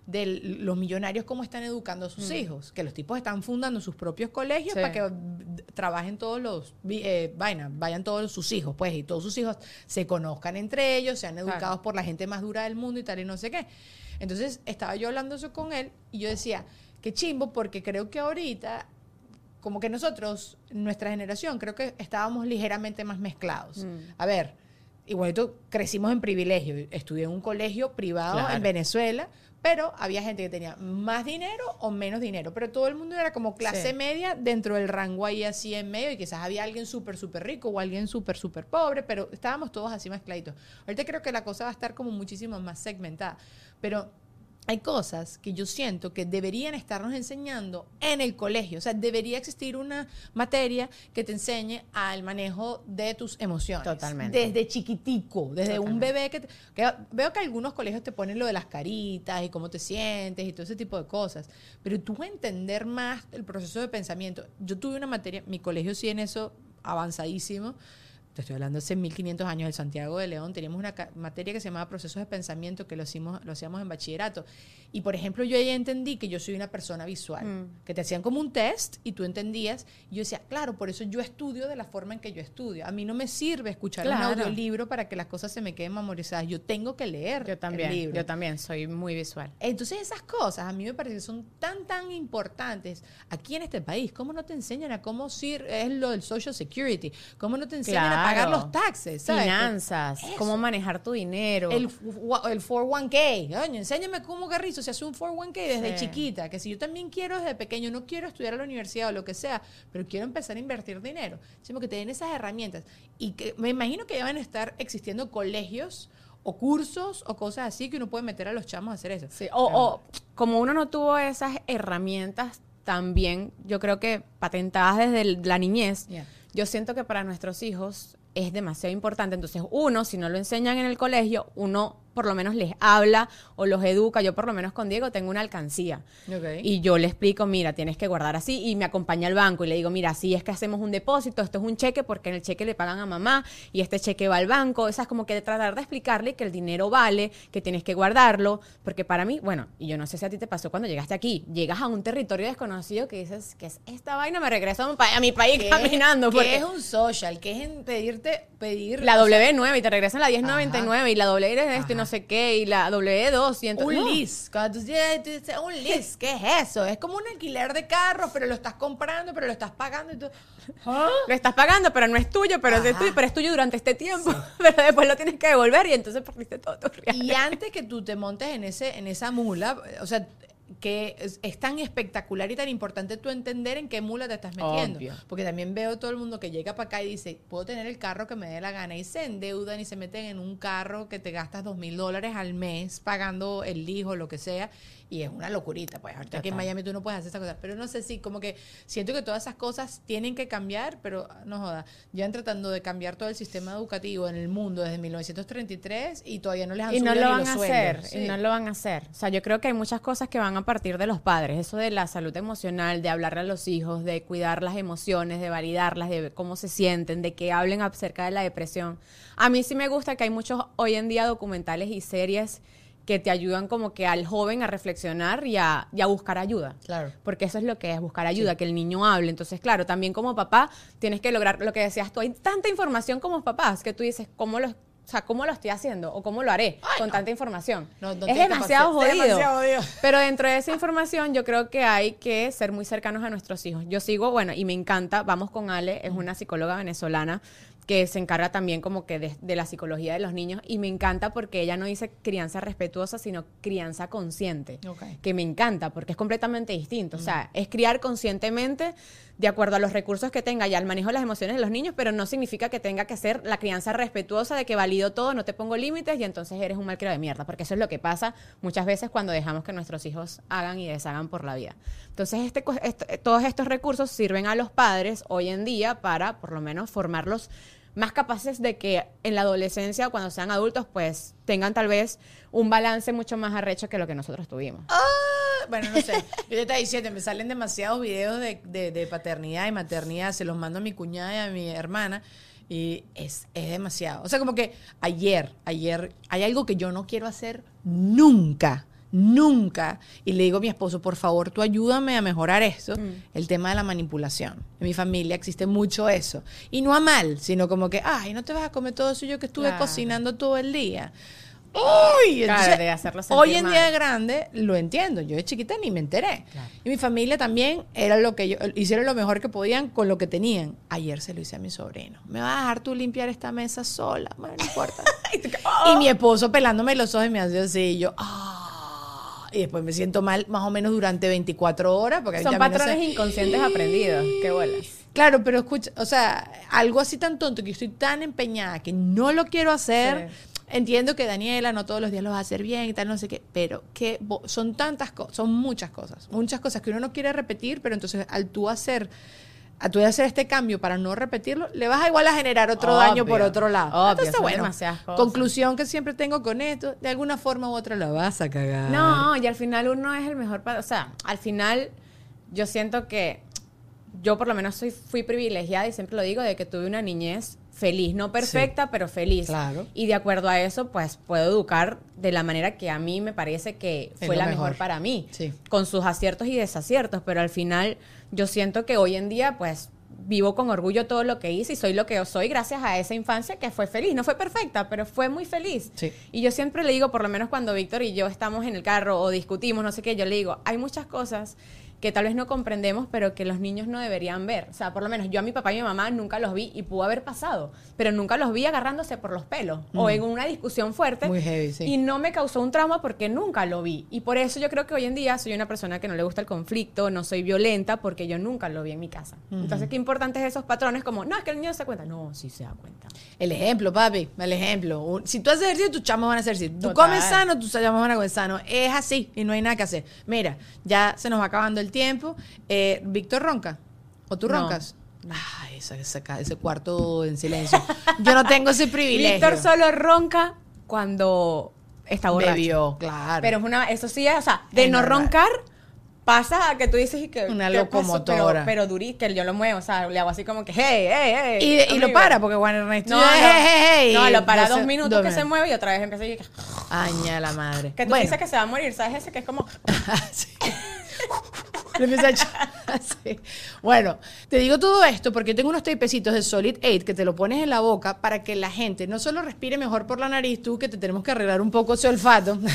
de los millonarios cómo están educando a sus hijos, que los tipos están fundando sus propios colegios Sí. para que mm, trabajen todos los, eh, vaina, vayan todos sus hijos, pues, y todos sus hijos se conozcan entre ellos, sean Claro. educados por la gente más dura del mundo y tal, y no sé qué. Entonces estaba yo hablando eso con él y yo decía, qué chimbo, porque creo que ahorita, como que nosotros, nuestra generación, creo que estábamos ligeramente más mezclados. Mm. A ver, igualito crecimos en privilegio. Estudié en un colegio privado Claro. en Venezuela, pero había gente que tenía más dinero o menos dinero. Pero todo el mundo era como clase Sí. media dentro del rango ahí así en medio y quizás había alguien súper, súper rico o alguien súper, súper pobre, pero estábamos todos así mezcladitos. Ahorita creo que la cosa va a estar como muchísimo más segmentada. Pero hay cosas que yo siento que deberían estarnos enseñando en el colegio. O sea, debería existir una materia que te enseñe al manejo de tus emociones. Totalmente. Desde chiquitico, desde un bebé que, te- que Veo que algunos colegios te ponen lo de las caritas y cómo te sientes y todo ese tipo de cosas. Pero tú entender más el proceso de pensamiento. Yo tuve una materia, mi colegio sí en eso avanzadísimo. Te estoy hablando hace 1500 años, el Santiago de León, teníamos una materia que se llamaba procesos de pensamiento que lo, hicimos, lo hacíamos en bachillerato. Y por ejemplo, yo ahí entendí que yo soy una persona visual, Mm. que te hacían como un test y tú entendías. Y yo decía, claro, por eso yo estudio de la forma en que yo estudio. A mí no me sirve escuchar Claro. un audiolibro para que las cosas se me queden memorizadas. Yo tengo que leer Yo también, el libro. yo también soy muy visual. Entonces esas cosas a mí me parece que son tan, tan importantes aquí en este país. ¿Cómo no te enseñan a cómo es lo del Social Security? ¿Cómo no te enseñan a pagar Claro. los taxes? ¿sabes? Finanzas, Eso. cómo manejar tu dinero. El, el 401k. Coño, enséñame cómo Garrizo se hace un 401k desde Sí. chiquita. Que si yo también quiero desde pequeño, no quiero estudiar a la universidad o lo que sea, pero quiero empezar a invertir dinero. Sino que te den esas herramientas. Y que me imagino que a estar existiendo colegios o cursos o cosas así que uno puede meter a los chamos a hacer eso. Sí, o, o como uno no tuvo esas herramientas también, yo creo que patentadas desde el- la niñez, Yeah. Yo siento que para nuestros hijos es demasiado importante. Entonces, uno, si no lo enseñan en el colegio, uno por lo menos les habla o los educa. Yo por lo menos con Diego tengo una alcancía. Y yo le explico, mira, tienes que guardar así y me acompaña al banco y le digo, mira, así es que hacemos un depósito, esto es un cheque porque en el cheque le pagan a mamá y este cheque va al banco. O sea, es como que tratar de explicarle que el dinero vale, que tienes que guardarlo, porque para mí, bueno, y yo no sé si a ti te pasó cuando llegaste aquí, llegas a un territorio desconocido que dices, que es esta vaina? Me regreso a mi, pa- a mi país ¿Qué- caminando. ¿Qué porque es un social? ¿Qué es en pedirte, pedir la o sea, W9 y te regresan la 1099 y la W de esto y no sé qué y la W2 y entonces... un no. lease. Cuando tú dices, tú dices, un lease, ¿qué es eso? Es como un alquiler de carros, pero lo estás comprando, pero lo estás pagando y tú. ¿Ah? Lo estás pagando, pero no es tuyo, pero es, Ajá. tuyo, pero es tuyo durante este tiempo. Pero después lo tienes que devolver y entonces perdiste todo tu real. Y antes que tú te montes en ese en esa mula, o sea, que es, es tan espectacular y tan importante tú entender en qué mula te estás metiendo. Obvio. Porque también veo todo el mundo que llega para acá y dice, puedo tener el carro que me dé la gana y se endeudan y se meten en un carro que te gastas dos mil dólares al mes pagando el hijo, lo que sea. Y es una locurita, pues. Ahorita aquí en Total. Miami tú no puedes hacer esas cosas. Pero no sé si, como que siento que todas esas cosas tienen que cambiar, pero no joda. Llevan tratando de cambiar todo el sistema educativo en el mundo desde 1933 y todavía no les han Y no lo van a hacer, y no lo van a hacer. O sea, yo creo que hay muchas cosas que van a partir de los padres. Eso de la salud emocional, de hablarle a los hijos, de cuidar las emociones, de validarlas, de cómo se sienten, de que hablen acerca de la depresión. A mí sí me gusta que hay muchos hoy en día documentales y series que te ayudan como que al joven a reflexionar y a, y a buscar ayuda. Claro. Porque eso es lo que es, buscar ayuda, que el niño hable. Entonces, claro, también como papá tienes que lograr lo que decías tú. Hay tanta información como papás que tú dices, ¿cómo lo, o sea, ¿cómo lo estoy haciendo? ¿O cómo lo haré con tanta información? No, no es demasiado jodido. demasiado jodido. Pero dentro de esa información yo creo que hay que ser muy cercanos a nuestros hijos. Yo sigo, bueno, y me encanta, vamos con Ale, es una psicóloga venezolana que se encarga también como que de, de la psicología de los niños y me encanta porque ella no dice crianza respetuosa, sino crianza consciente Ok. que me encanta porque es completamente distinto. O sea, es criar conscientemente de acuerdo a los recursos que tenga y al manejo de las emociones de los niños, pero no significa que tenga que ser la crianza respetuosa de que valido todo, no te pongo límites y entonces eres un malcriado de mierda, porque eso es lo que pasa muchas veces cuando dejamos que nuestros hijos hagan y deshagan por la vida. Entonces, este, todos estos recursos sirven a los padres hoy en día para, por lo menos, formarlos más capaces de que en la adolescencia, cuando sean adultos, pues tengan tal vez un balance mucho más arrecho que lo que nosotros tuvimos. Bueno, no sé. Yo te estaba diciendo, me salen demasiados videos de, de- de paternidad y maternidad. Se los mando a mi cuñada y a mi hermana. Y es, es demasiado. O sea, como que ayer, ayer, hay algo que yo no quiero hacer nunca. Nunca. Y le digo a mi esposo, por favor, tú ayúdame a mejorar esto. El tema de la manipulación. En mi familia existe mucho eso. Y no a mal, sino como que, ay, no te vas a comer todo eso yo que estuve Claro. cocinando todo el día. ¡Uy! Entonces, hoy en mal. día de grande lo entiendo. Yo de chiquita ni me enteré. Y mi familia también era lo que yo, hicieron lo mejor que podían con lo que tenían. Ayer se lo hice a mi sobrino. ¿Me vas a dejar tú limpiar esta mesa sola? Bueno, no importa. y mi esposo pelándome los ojos y me hace así. Y yo, ¡ah! Y después me siento mal más o menos durante 24 horas. Porque Son no patrones sé- inconscientes aprendidos. Qué bolas. Claro, pero escucha, o sea, algo así tan tonto que yo estoy tan empeñada que no lo quiero hacer. Entiendo que Daniela no todos los días lo va a hacer bien y tal, no sé qué, pero que son tantas cosas, son muchas cosas, muchas cosas que uno no quiere repetir, pero entonces al tú hacer, a tú hacer este cambio para no repetirlo, le vas a igual a generar otro Obvio, daño por otro lado. obvio, Entonces, bueno, conclusión que siempre tengo con esto, de alguna forma u otra la vas a cagar. No, y al final uno es el mejor para, o sea, al final yo siento que yo por lo menos soy, fui privilegiada y siempre lo digo de que tuve una niñez feliz, no perfecta, pero feliz. Claro. Y de acuerdo a eso, pues puedo educar de la manera que a mí me parece que fue la mejor. mejor para mí, Sí. con sus aciertos y desaciertos, pero al final yo siento que hoy en día, pues vivo con orgullo todo lo que hice y soy lo que yo soy gracias a esa infancia que fue feliz. No fue perfecta, pero fue muy feliz. Sí. Y yo siempre le digo, por lo menos cuando Víctor y yo estamos en el carro o discutimos, no sé qué, yo le digo, hay muchas cosas que tal vez no comprendemos, pero que los niños no deberían ver. O sea, por lo menos yo a mi papá y mi mamá nunca los vi y pudo haber pasado, pero nunca los vi agarrándose por los pelos o en una discusión fuerte. Muy heavy, sí. Y no me causó un trauma porque nunca lo vi. Y por eso yo creo que hoy en día soy una persona que no le gusta el conflicto, no soy violenta porque yo nunca lo vi en mi casa. Entonces, qué importante es esos patrones como, no, es que el niño se cuenta. No, sí se da cuenta. El ejemplo, papi, el ejemplo. Si tú haces ejercicio, tus chamos van a hacer ejercicio. Tú Total. comes sano, tus chamos van a comer sano. Es así y no hay nada que hacer. Mira, ya se nos va acabando el tiempo. Eh, Víctor ronca. ¿O tú No. roncas? Ay, esa- esa ese cuarto en silencio. Yo no tengo ese privilegio. Víctor solo ronca cuando está borracho. bebió, claro. Pero es una, eso sí es, o sea, de Es no normal. roncar pasa a que tú dices y que Una locomotora. pero, pero durí, que yo lo muevo, o sea, le hago así como que hey, hey, hey. y, y lo para, porque Juan Ernesto. No, no, "Hey, hey, hey", no, lo para entonces, dos minutos dos que se minutos. mueve y otra vez empieza y que, Aña la madre. que tú Bueno. dices que se va a morir, ¿sabes? Ese que es como Sí. Le empieza Bueno, te digo todo esto porque tengo unos tapecitos de Solid 8 que te lo pones en la boca para que la gente no solo respire mejor por la nariz, tú que te tenemos que arreglar un poco ese olfato.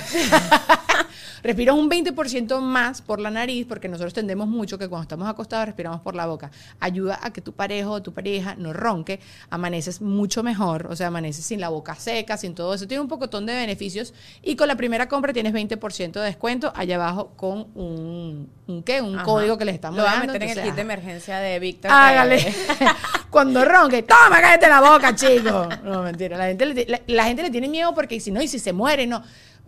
Respiras un 20% más por la nariz porque nosotros tendemos mucho que cuando estamos acostados respiramos por la boca. Ayuda a que tu pareja o tu pareja no ronque, amaneces mucho mejor, o sea, amaneces sin la boca seca, sin todo eso. Tiene un pocotón de beneficios y con la primera compra tienes 20% de descuento allá abajo con un, un ¿qué? Un Ajá. código que les estamos Lo voy a meter en el kit de ajá. emergencia de Víctor. Hágale. Cuando ronque, toma, cállate la boca, chico. No, mentira. La gente, le, la, la gente le tiene miedo porque si no, y si se muere, no.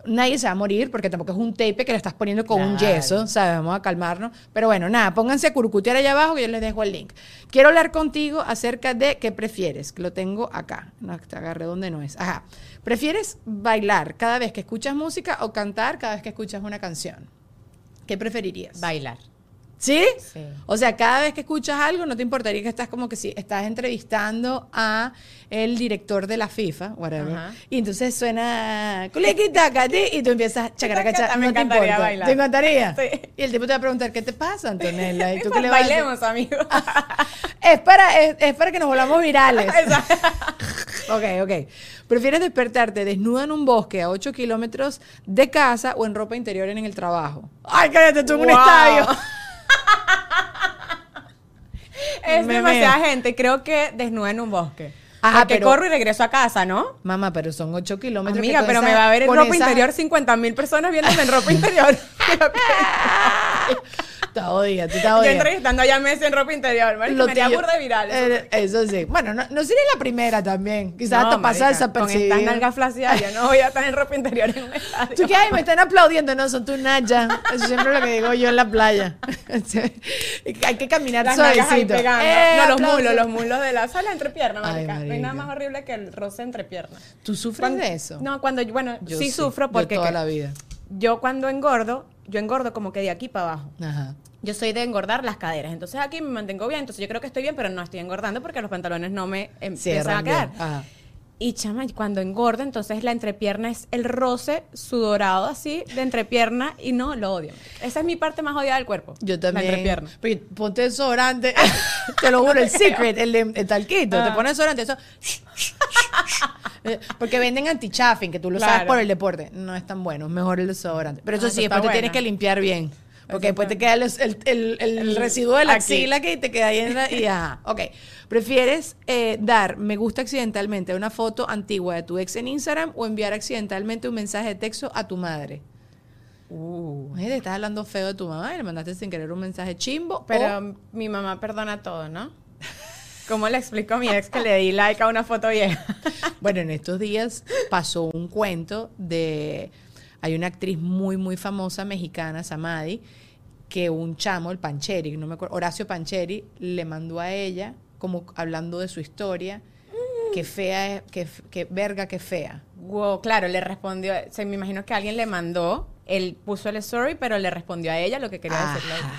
Nadie se va a morir porque tampoco es un tape que le estás poniendo con un yeso, ¿sabes? Vamos a calmarnos. Pero bueno, nada, pónganse a curucutear allá abajo que yo les dejo el link. Quiero hablar contigo acerca de qué prefieres, lo tengo acá. No, te agarré donde no es. Ajá. ¿Prefieres bailar cada vez que escuchas música o cantar cada vez que escuchas una canción? ¿Qué preferirías? Bailar. ¿Sí? Sí. O sea, cada vez que escuchas algo, no te importaría que estás como que si estás entrevistando a el director de la FIFA, whatever, Ajá. y entonces suena culiquitacati y tú empiezas chacaracacha, Me no te encantaría importa. bailar. ¿Te encantaría? Sí. Y el tipo te va a preguntar, ¿qué te pasa, Antonella? ¿Y tú qué le a bailemos, amigo. es para, es, es para que nos volvamos virales. ok, ok. ¿Prefieres despertarte desnuda en un bosque a 8 kilómetros de casa o en ropa interior en el trabajo? ¡Ay, cállate tú en un estadio! es Me demasiada meo. gente. Creo que desnuda en un bosque. Ajá, Porque pero- corro y regreso a casa, ¿no? Mamá, pero son 8 kilómetros. Amiga, pero esa- me va a ver en ropa esa- interior 50 mil personas viéndome en ropa interior. Está odia, tú estás Yo odia. entrevistando a Messi en ropa interior. Lo me haría burda de viral. eso. Eh, Eso sí. Bueno, no, no sería la primera también. Quizás hasta marica, Con desapercibido. estas nalgas flacidas, yo no voy a estar en ropa interior en un estadio. ¿Tú qué hay? Me están aplaudiendo. No, son tu Naya. Eso siempre es lo que digo yo en la playa. hay que caminar Las nalgas ahí suavecito. pegando. Eh, no, los aplauso. mulos, los mulos de la sala entrepierna, Ay, marica. No hay nada marica. más horrible que el roce entrepierna. ¿Tú sufres Cuando- de eso? No, cuando, yo- bueno, Yo sí, sufro yo porque toda que- la vida. yo cuando engordo, yo engordo como que de aquí para abajo. Ajá. Yo soy de engordar las caderas, entonces aquí me mantengo bien, entonces yo creo que estoy bien, pero no estoy engordando porque los pantalones no me empiezan a quedar. bien. Ajá. Y chama, cuando engordo, entonces la entrepierna es el roce sudorado así de entrepierna y no, lo odio. Esa es mi parte más odiada del cuerpo. Yo también. La entrepierna. Pero ponte desodorante. te lo juro, el secret, el, talquito. Te Ah. pones desodorante, eso. Porque venden anti-chaffing, que tú lo sabes por el deporte. No es tan bueno, mejor el desodorante. Pero eso Ah, sí, eso después te tienes que limpiar bien. Porque después te queda el, el- el residuo de la Aquí. axila que te queda ahí en la... Y ajá, ok. ¿Prefieres eh, dar me gusta accidentalmente a una foto antigua de tu ex en Instagram o enviar accidentalmente un mensaje de texto a tu madre? Uh. Imagínate, estás hablando feo de tu mamá y le mandaste sin querer un mensaje chimbo. Pero o- mi mamá perdona todo, ¿no? ¿Cómo le explico a mi ex que le di like a una foto vieja? Bueno, en estos días pasó un cuento de... Hay una actriz muy, muy famosa mexicana, Samadi, que un chamo, el Pancheri, no me acuerdo, Horacio Pancheri, le mandó a ella, como hablando de su historia, que fea, es- que, que verga, que fea. Wow, claro, le respondió, o sea, me imagino que alguien le mandó, él puso el story, pero le respondió a ella lo que quería decirle. Ajá.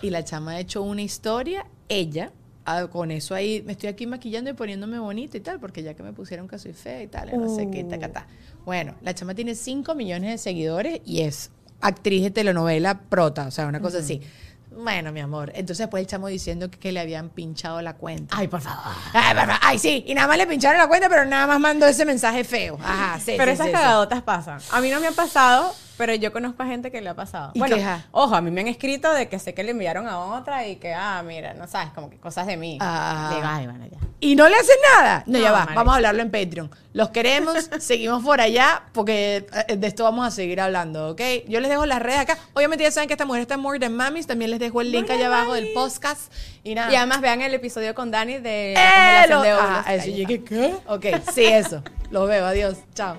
Y la chama ha hecho una historia, ella, ah, con eso ahí, me estoy aquí maquillando y poniéndome bonita y tal, porque ya que me pusieron que soy fea y tal, no sé qué, Uh. tacatá. Bueno, la chama tiene 5 millones de seguidores y es actriz de telenovela prota, o sea, una cosa así. Bueno, mi amor. Entonces después el chamo diciendo que, que le habían pinchado la cuenta. Ay, por favor. Ay, por favor. Ay, sí. Y nada más le pincharon la cuenta, pero nada más mandó ese mensaje feo. Ajá, sí. Pero sí, esas sí, sí. cagadotas pasan. A mí no me ha pasado, pero yo conozco a gente que le ha pasado. ¿Y bueno, ojo, a mí me han escrito de que sé que le enviaron a otra y que, ah, mira, no sabes, como que cosas de mí. Ah. Digo, ay, bueno, ya. Y no le hacen nada. No, No, ya va. Vamos a hablarlo en Patreon. Los queremos, seguimos por allá, porque eh, de esto vamos a seguir hablando, ¿ok? Yo les dejo las redes acá. Obviamente ya saben que esta mujer está en More Than Mamis. También les dejo el link allá abajo del podcast. Y nada. Y además vean el episodio con Dani de la ¡Eh! Lo- de. Ajá, eso. Ahí Yo está. dije, ¿qué? Ok, sí, eso. Los veo. Adiós. Chao.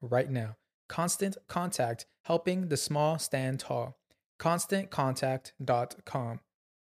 right now. Constant Contact, helping the small stand tall. ConstantContact.com.